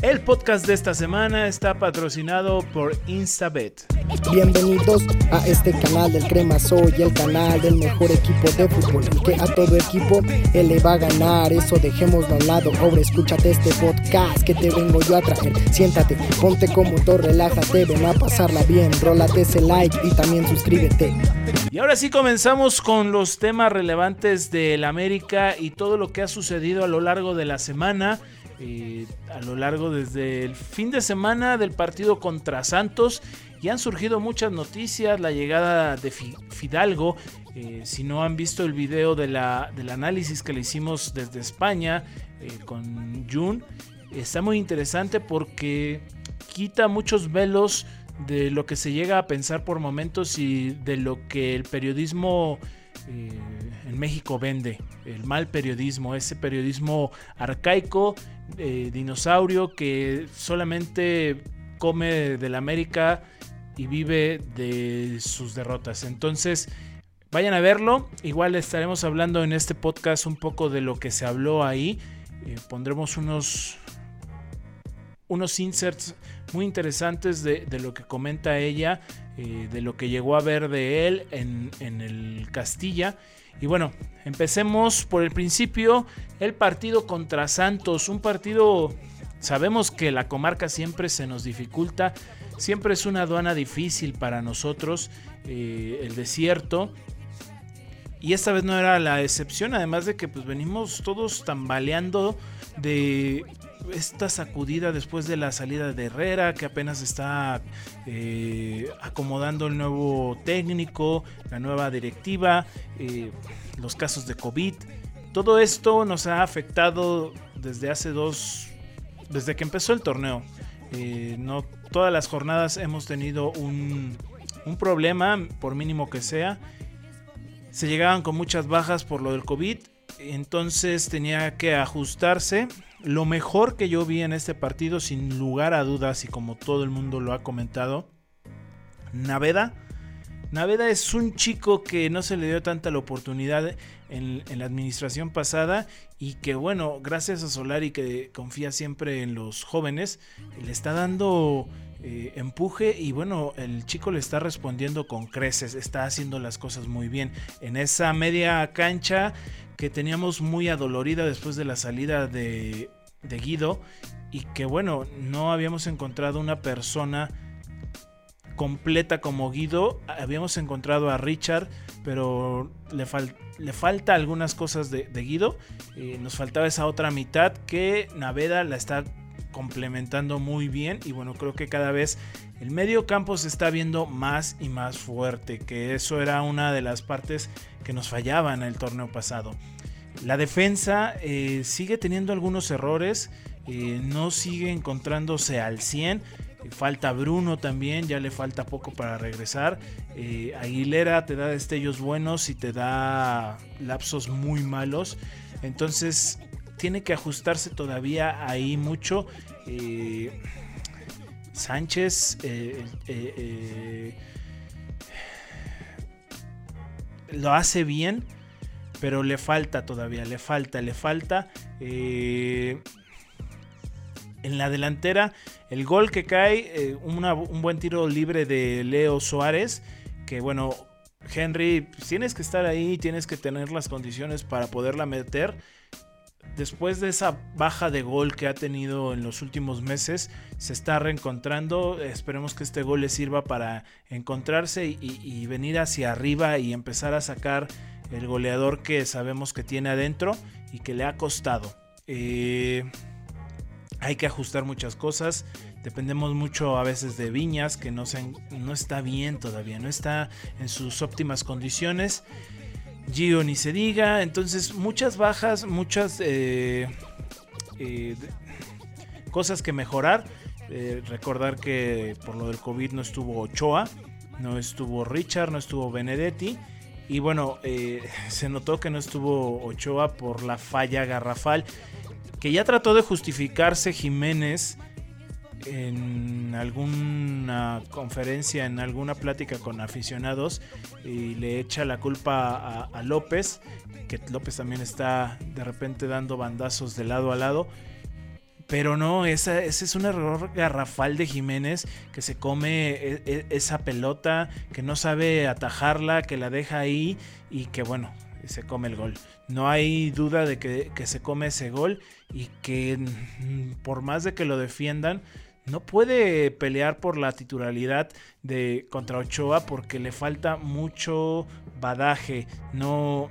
El podcast de esta semana está patrocinado por Instabet. Bienvenidos a este canal del Crema Soy, el canal del mejor equipo de fútbol, el que a todo equipo él le va a ganar. Eso dejémoslo al lado. Ahora escúchate este podcast que te vengo yo a traer. Siéntate, ponte como todo, relájate, ven a pasarla bien. Rólate ese like y también suscríbete. Y ahora sí comenzamos con los temas relevantes del América y todo lo que ha sucedido a lo largo de la semana. A lo largo desde el fin de semana del partido contra Santos y han surgido muchas noticias, la llegada de Fidalgo, eh, si no han visto el video de la, del análisis que le hicimos desde España eh, con Jun, está muy interesante porque quita muchos velos de lo que se llega a pensar por momentos y de lo que el periodismo en México vende, el mal periodismo, ese periodismo arcaico eh, dinosaurio que solamente come del América y vive de sus derrotas. Entonces, vayan a verlo. Igual estaremos hablando en este podcast un poco de lo que se habló ahí. Eh, pondremos unos, unos inserts muy interesantes de, lo que comenta ella, eh, de lo que llegó a ver de él en, en el Castilla. Y bueno, empecemos por el principio, el partido contra Santos, un partido, sabemos que la comarca siempre se nos dificulta, siempre es una aduana difícil para nosotros, eh, el desierto, y esta vez no era la excepción, además de que pues venimos todos tambaleando de esta sacudida después de la salida de Herrera, que apenas está eh, acomodando el nuevo técnico, la nueva directiva, eh, los casos de COVID. Todo esto nos ha afectado desde hace dos, desde que empezó el torneo. Eh, no todas las jornadas hemos tenido un, un problema, por mínimo que sea. Se llegaban con muchas bajas por lo del COVID entonces tenía que ajustarse. Lo mejor que yo vi en este partido, sin lugar a dudas, y como todo el mundo lo ha comentado, Naveda. Naveda es un chico que no se le dio tanta la oportunidad en, la administración pasada y que bueno, gracias a Solari que confía siempre en los jóvenes, le está dando eh, empuje y bueno, el chico le está respondiendo con creces, está haciendo las cosas muy bien. En esa media cancha que teníamos muy adolorida después de la salida de, Guido y que bueno, no habíamos encontrado una persona completa como Guido. Habíamos encontrado a Richard, pero le, le falta algunas cosas de, Guido. Eh, nos faltaba esa otra mitad que Naveda la está complementando muy bien. Y bueno, creo que cada vez el medio campo se está viendo más y más fuerte, que eso era una de las partes que nos fallaba en el torneo pasado. La defensa eh, sigue teniendo algunos errores, eh, no sigue encontrándose al 100. Falta Bruno también, ya le falta poco para regresar. Eh, Aguilera te da destellos buenos y te da lapsos muy malos. Entonces tiene que ajustarse todavía ahí mucho. Sánchez lo hace bien, pero le falta todavía, le falta, le falta. Eh, en la delantera, el gol que cae, eh, un buen tiro libre de Leo Suárez, que bueno, Henry, pues, tienes que estar ahí, tienes que tener las condiciones para poderla meter. Después de esa baja de gol que ha tenido en los últimos meses, se está reencontrando. Esperemos que este gol le sirva para encontrarse y venir hacia arriba y empezar a sacar el goleador que sabemos que tiene adentro y que le ha costado. Eh, hay que ajustar muchas cosas. Dependemos mucho a veces de Viñas, que no, no está bien todavía, no está en sus óptimas condiciones. Gio ni se diga. Entonces, muchas bajas, muchas eh, eh, cosas que mejorar. recordar que por lo del COVID no estuvo Ochoa, no estuvo Richard, no estuvo Benedetti. Y bueno, eh, se notó que no estuvo Ochoa por la falla garrafal. Que ya trató de justificarse Jiménez en alguna conferencia, en alguna plática con aficionados y le echa la culpa a, López, que López también está de repente dando bandazos de lado a lado. Pero no, ese es un error garrafal de Jiménez que se come e, e, esa pelota, que no sabe atajarla, que la deja ahí y que bueno, se come el gol. No hay duda de que, se come ese gol y que mm, por más de que lo defiendan, no puede pelear por la titularidad de contra Ochoa porque le falta mucho badaje. No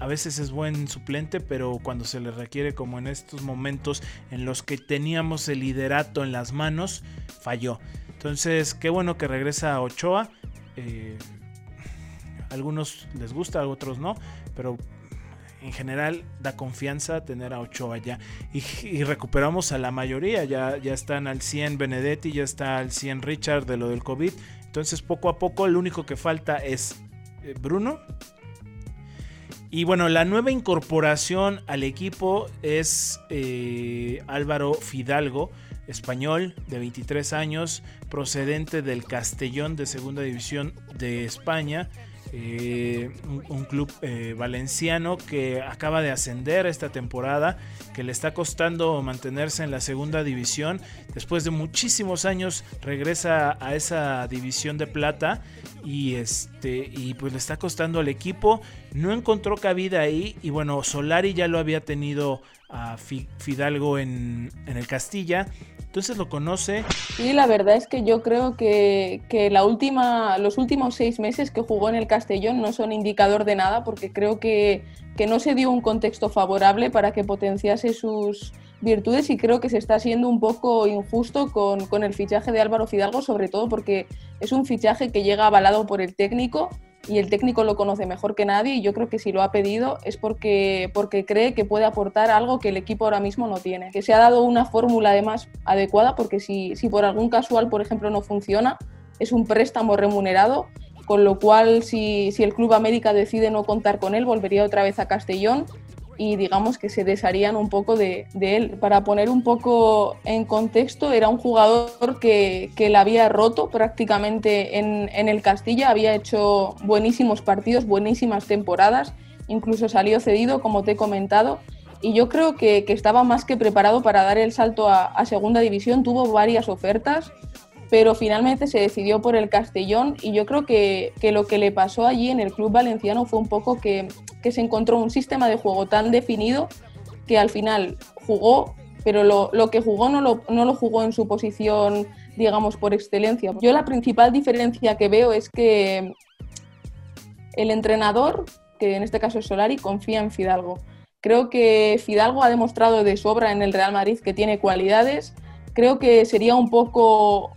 a veces es buen suplente, pero cuando se le requiere como en estos momentos en los que teníamos el liderato en las manos, falló. Entonces, qué bueno que regresa Ochoa. Eh, algunos les gusta, a otros no, pero en general da confianza tener a Ochoa ya. Y, recuperamos a la mayoría, ya, ya están al 100 Benedetti, ya está al 100 Richard de lo del COVID. Entonces poco a poco el único que falta es eh, Bruno. Y bueno, la nueva incorporación al equipo es eh, Álvaro Fidalgo, español de 23 años, procedente del Castellón de Segunda División de España. Eh, un, club eh, valenciano que acaba de ascender esta temporada, que le está costando mantenerse en la segunda división. Después de muchísimos años regresa a esa división de plata y este y pues le está costando al equipo. No encontró cabida ahí y bueno, Solari ya lo había tenido a Fidalgo en, en el Castilla entonces lo conoce. Sí, la verdad es que yo creo que, la última, los últimos seis meses que jugó en el Castellón no son indicador de nada porque creo que, no se dio un contexto favorable para que potenciase sus virtudes y creo que se está siendo un poco injusto con, con el fichaje de Álvaro Fidalgo, sobre todo porque es un fichaje que llega avalado por el técnico y el técnico lo conoce mejor que nadie y yo creo que si lo ha pedido es porque, porque cree que puede aportar algo que el equipo ahora mismo no tiene. Que se ha dado una fórmula además adecuada porque si, si por algún casual, por ejemplo, no funciona, es un préstamo remunerado, con lo cual si, si el Club América decide no contar con él, volvería otra vez a Castellón y digamos que se desharían un poco de, él. Para poner un poco en contexto, era un jugador que, que la había roto prácticamente en, en, el Castilla, había hecho buenísimos partidos, buenísimas temporadas, incluso salió cedido, como te he comentado, y yo creo que, que estaba más que preparado para dar el salto a, a segunda división, tuvo varias ofertas, pero finalmente se decidió por el Castellón y yo creo que, que, lo que le pasó allí en el club valenciano fue un poco que que se encontró un sistema de juego tan definido que al final jugó, pero lo, lo que jugó no lo, no lo jugó en su posición, digamos, por excelencia. Yo la principal diferencia que veo es que el entrenador, que en este caso es Solari, confía en Fidalgo. Creo que Fidalgo ha demostrado de sobra en el Real Madrid que tiene cualidades. Creo que sería un poco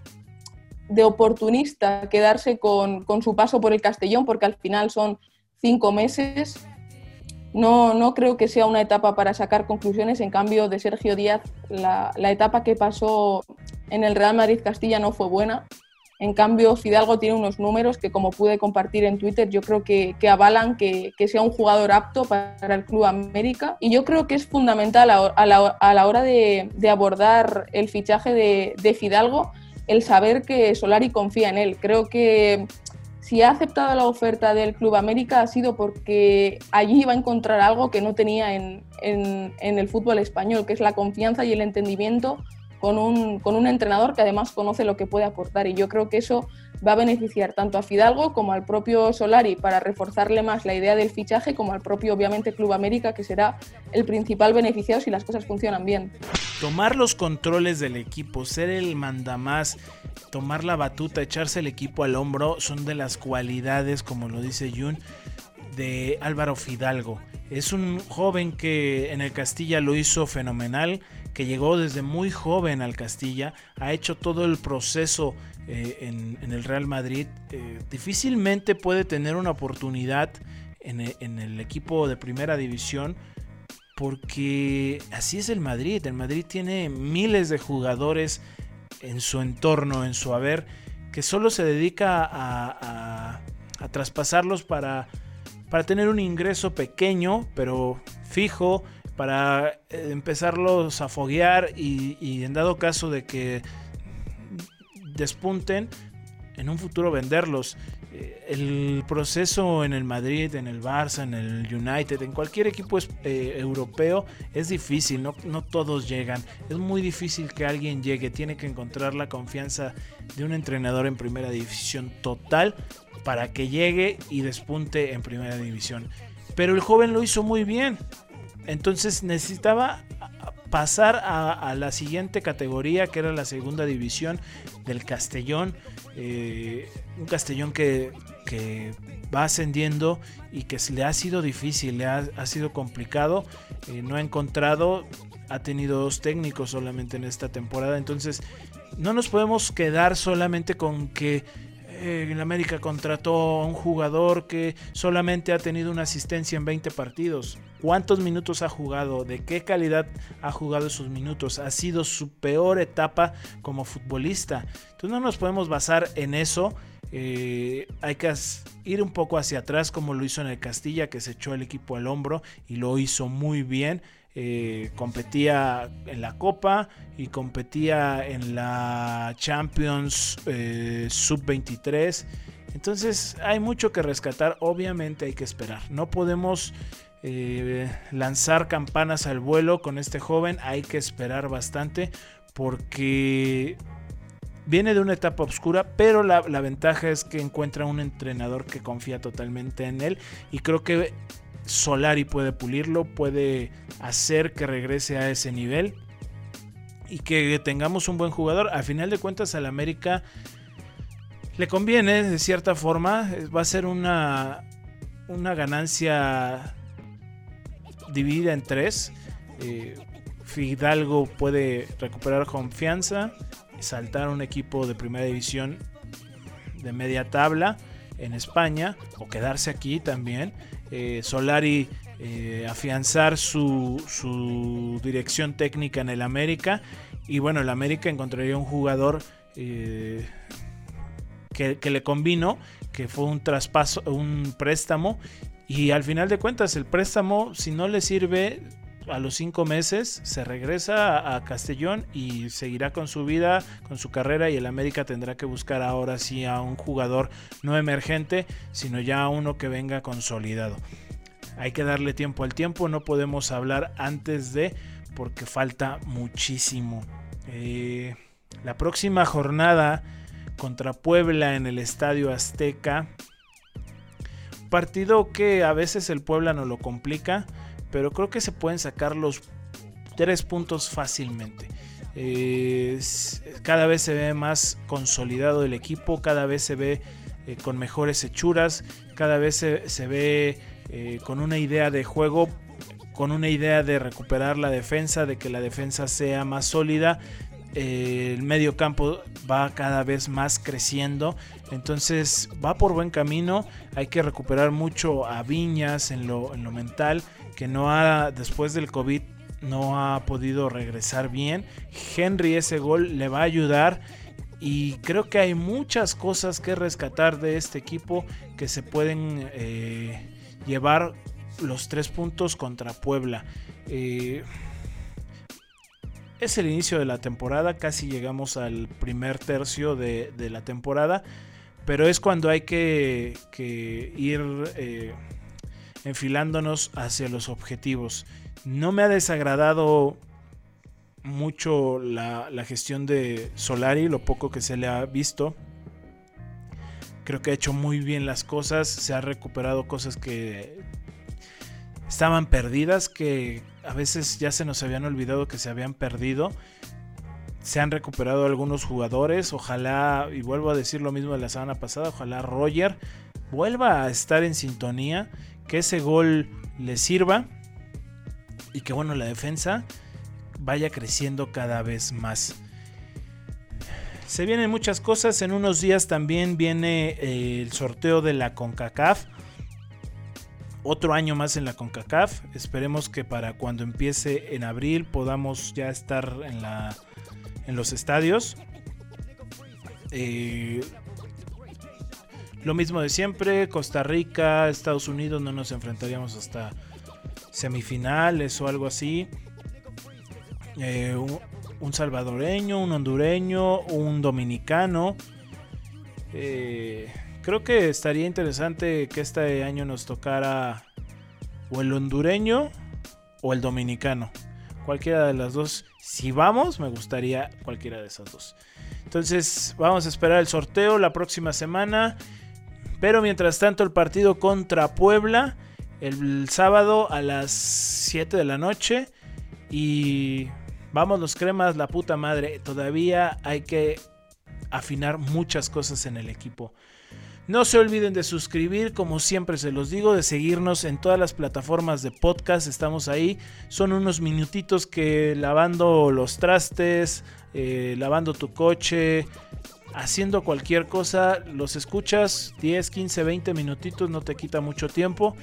de oportunista quedarse con, con su paso por el Castellón, porque al final son cinco meses no, no creo que sea una etapa para sacar conclusiones. En cambio, de Sergio Díaz, la, etapa que pasó en el Real Madrid Castilla no fue buena. En cambio, Fidalgo tiene unos números que, como pude compartir en Twitter, yo creo que, avalan que, sea un jugador apto para el Club América. Y yo creo que es fundamental a, la, hora de, abordar el fichaje de, de Fidalgo el saber que Solari confía en él. Creo que si ha aceptado la oferta del Club América ha sido porque allí iba a encontrar algo que no tenía en, el fútbol español, que es la confianza y el entendimiento con un, con un entrenador que además conoce lo que puede aportar. Y yo creo que eso va a beneficiar tanto a Fidalgo como al propio Solari para reforzarle más la idea del fichaje, como al propio, obviamente, Club América, que será el principal beneficiado si las cosas funcionan bien. Tomar los controles del equipo, ser el mandamás, tomar la batuta, echarse el equipo al hombro, son de las cualidades, como lo dice Jun, de Álvaro Fidalgo. Es un joven que en el Castilla lo hizo fenomenal, que llegó desde muy joven al Castilla, ha hecho todo el proceso eh, en, el Real Madrid, eh, difícilmente puede tener una oportunidad en, e, en, el equipo de primera división porque así es el Madrid. El Madrid tiene miles de jugadores en su entorno, en su haber, que solo se dedica a, a, traspasarlos para, para tener un ingreso pequeño, pero fijo, para eh, empezarlos a foguear y, en dado caso de que despunten, en un futuro venderlos. eh, el proceso en el Madrid, en el Barça, en el United, en cualquier equipo eh, europeo es difícil, no, no todos llegan. Es muy difícil que alguien llegue, tiene que encontrar la confianza de un entrenador en primera división total para que llegue y despunte en primera división. Pero el joven lo hizo muy bien. Entonces necesitaba pasar a, la siguiente categoría, que era la segunda división del Castellón. Eh, un Castellón que, va ascendiendo y que le ha sido difícil, le ha, sido complicado. Eh, no ha encontrado, ha tenido dos técnicos solamente en esta temporada. Entonces, no nos podemos quedar solamente con que eh, en América contrató a un jugador que solamente ha tenido una asistencia en 20 partidos. ¿Cuántos minutos ha jugado? ¿De qué calidad ha jugado esos minutos? Ha sido su peor etapa como futbolista. Entonces no nos podemos basar en eso. Eh, hay que ir un poco hacia atrás como lo hizo en el Castilla, que se echó el equipo al hombro y lo hizo muy bien. Eh, competía en la Copa y competía en la Champions eh, Sub-23. Entonces hay mucho que rescatar, obviamente hay que esperar. No podemos eh, lanzar campanas al vuelo con este joven, hay que esperar bastante porque viene de una etapa oscura, pero la, ventaja es que encuentra un entrenador que confía totalmente en él y creo que Solari puede pulirlo, puede hacer que regrese a ese nivel y que tengamos un buen jugador. A final de cuentas, al América le conviene de cierta forma. Va a ser una, una ganancia dividida en tres. Eh, Fidalgo puede recuperar confianza, saltar un equipo de primera división de media tabla en España o quedarse aquí también. Eh, Solari eh, afianzar su, dirección técnica en el América. Y bueno, el América encontraría un jugador eh, que, le combinó, que fue un traspaso, un préstamo. Y al final de cuentas, el préstamo, si no le sirve, a los cinco meses se regresa a Castellón y seguirá con su vida, con su carrera y el América tendrá que buscar ahora sí a un jugador no emergente, sino ya a uno que venga consolidado. Hay que darle tiempo al tiempo, no podemos hablar antes de porque falta muchísimo. Eh, la próxima jornada contra Puebla en el Estadio Azteca. Partido que a veces el Puebla no lo complica pero creo que se pueden sacar los tres puntos fácilmente. cada vez se ve más consolidado el equipo, cada vez se ve eh, con mejores hechuras, cada vez se, ve eh, con una idea de juego, con una idea de recuperar la defensa, de que la defensa sea más sólida. El medio campo va cada vez más creciendo, entonces va por buen camino. Hay que recuperar mucho a Viñas en lo, en lo mental que no ha, después del COVID, no ha podido regresar bien. Henry ese gol le va a ayudar y creo que hay muchas cosas que rescatar de este equipo que se pueden eh, llevar los tres puntos contra Puebla. Eh, es el inicio de la temporada, casi llegamos al primer tercio de, la temporada, pero es cuando hay que, ir eh, enfilándonos hacia los objetivos. No me ha desagradado mucho la, gestión de Solari, lo poco que se le ha visto. Creo que ha hecho muy bien las cosas, se ha recuperado cosas que estaban perdidas, que a veces ya se nos habían olvidado que se habían perdido. Se han recuperado algunos jugadores, ojalá, y vuelvo a decir lo mismo de la semana pasada, ojalá Roger vuelva a estar en sintonía que ese gol le sirva y que bueno, la defensa vaya creciendo cada vez más. Se vienen muchas cosas, en unos días también viene eh, el sorteo de la CONCACAF. Otro año más en la CONCACAF. Esperemos que para cuando empiece en abril podamos ya estar en, la, en los estadios. Eh, lo mismo de siempre, Costa Rica, Estados Unidos no nos enfrentaríamos hasta semifinales o algo así. Eh, un, salvadoreño, un hondureño, un dominicano. Eh, creo que estaría interesante que este año nos tocara o el hondureño o el dominicano. Cualquiera de las dos. Si vamos, me gustaría cualquiera de esas dos. Entonces, vamos a esperar el sorteo la próxima semana. Pero mientras tanto, el partido contra Puebla el sábado a las 7 de la noche. Y vamos los cremas, la puta madre. Todavía hay que afinar muchas cosas en el equipo. No se olviden de suscribir, como siempre se los digo, de seguirnos en todas las plataformas de podcast. Estamos ahí. Son unos minutitos que lavando los trastes, eh, lavando tu coche, haciendo cualquier cosa, los escuchas 10, 15, 20 minutitos, no te quita mucho tiempo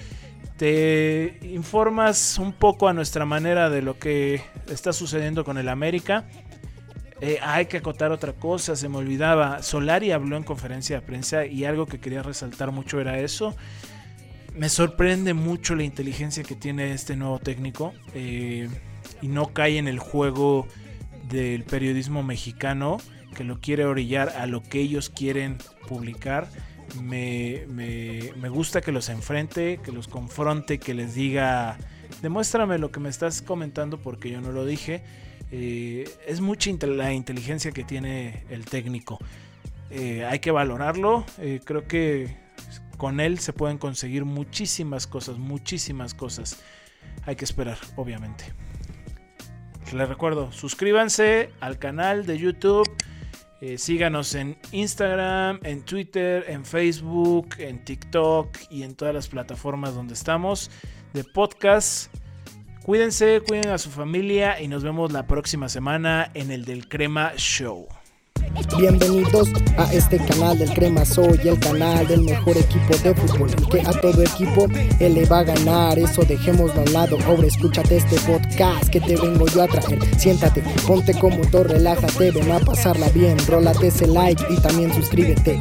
te informas un poco a nuestra manera de lo que está sucediendo con el América. Eh, hay que acotar otra cosa, se me olvidaba. Solari habló en conferencia de prensa y algo que quería resaltar mucho era eso. Me sorprende mucho la inteligencia que tiene este nuevo técnico eh, y no cae en el juego del periodismo mexicano que lo quiere orillar a lo que ellos quieren publicar me, me, gusta que los enfrente, que los confronte, que les diga, demuéstrame lo que me estás comentando porque yo no lo dije. Eh, es mucha la inteligencia que tiene el técnico. Eh, hay que valorarlo. Eh, creo que con él se pueden conseguir muchísimas cosas, muchísimas cosas. Hay que esperar, obviamente. Les recuerdo, suscríbanse al canal de YouTube síganos en Instagram, en Twitter, en Facebook, en TikTok y en todas las plataformas donde estamos de podcast. Cuídense, cuiden a su familia y nos vemos la próxima semana en el del Crema Show. Bienvenidos a este canal del Crema Soy, el canal del mejor equipo de fútbol, el que a todo equipo él le va a ganar. Eso dejémoslo al lado. Ahora escúchate este podcast que te vengo yo a traer. Siéntate, ponte como todo, relájate, ven a pasarla bien. Rólate ese like y también suscríbete.